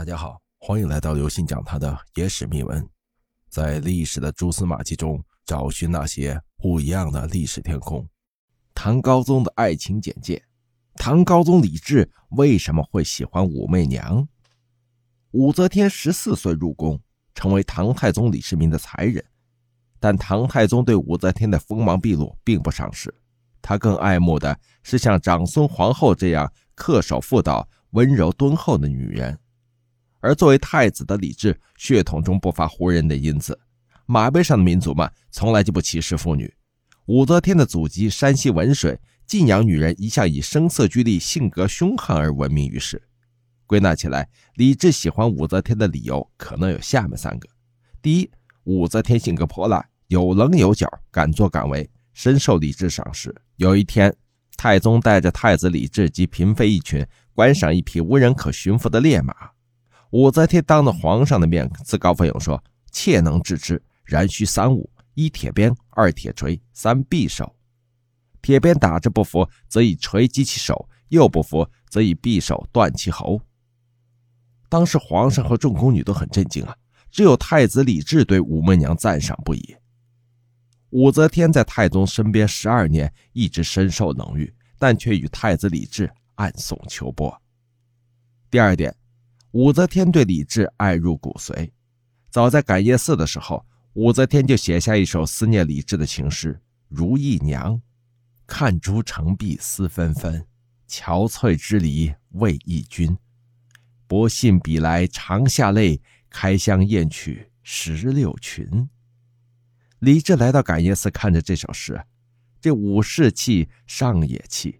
大家好，欢迎来到刘信讲他的野史秘闻，在历史的蛛丝马迹中找寻那些不一样的历史天空。唐高宗的爱情简介：唐高宗李治为什么会喜欢武媚娘？武则天十四岁入宫，成为唐太宗李世民的才人，但唐太宗对武则天的锋芒毕露并不赏识，他更爱慕的是像长孙皇后这样恪守妇道、温柔敦厚的女人。而作为太子的李治，血统中不乏胡人的因子，马背上的民族们从来就不歧视妇女。武则天的祖籍山西文水，晋阳女人一向以声色俱厉、性格凶悍而闻名于世。归纳起来，李治喜欢武则天的理由可能有下面三个：第一，武则天性格泼辣，有棱有角，敢作敢为，深受李治赏识。有一天，太宗带着太子李治及嫔妃一群观赏一匹无人可驯服的烈马。武则天当着皇上的面自告奋勇说：“妾能制之，然需三物：一铁鞭，二铁锤，三匕首。铁鞭打之不服，则以锤击其手；又不服，则以匕首断其喉。”当时皇上和众宫女都很震惊啊，只有太子李治对武媚娘赞赏不已。武则天在太宗身边十二年，一直深受冷遇，但却与太子李治暗送秋波。第二点。武则天对李治爱入骨髓，早在感业寺的时候，武则天就写下一首思念李治的情诗《如意娘》：“看朱成碧思纷纷，憔悴之离为忆君。不信笔来长下泪，开箱验取石榴裙。”李治来到感业寺，看着这首诗，这武士气，上也气。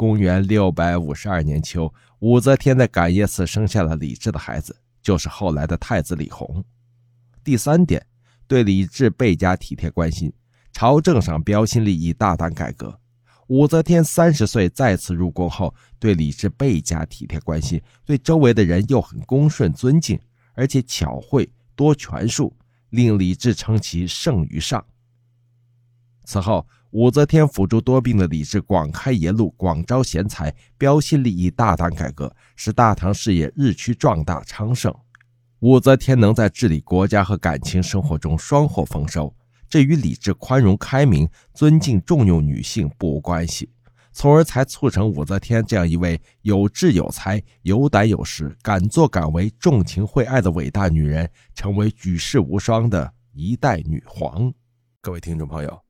公元六百五十二年秋，武则天在感业寺生下了李治的孩子，就是后来的太子李弘。第三点，对李治倍加体贴关心，朝政上标新立异，大胆改革。武则天三十岁再次入宫后，对李治倍加体贴关心，对周围的人又很恭顺尊敬，而且巧慧多权术，令李治称其圣于上。此后。武则天辅助多病的李治广开言路，广招贤才，标新立异，大胆改革，使大唐事业日趋壮大昌盛。武则天能在治理国家和感情生活中双获丰收，这与李治宽容开明、尊敬重用女性不无关系，从而才促成武则天这样一位有志有才、有胆有识、敢作敢为、重情惠爱的伟大女人，成为举世无双的一代女皇。各位听众朋友。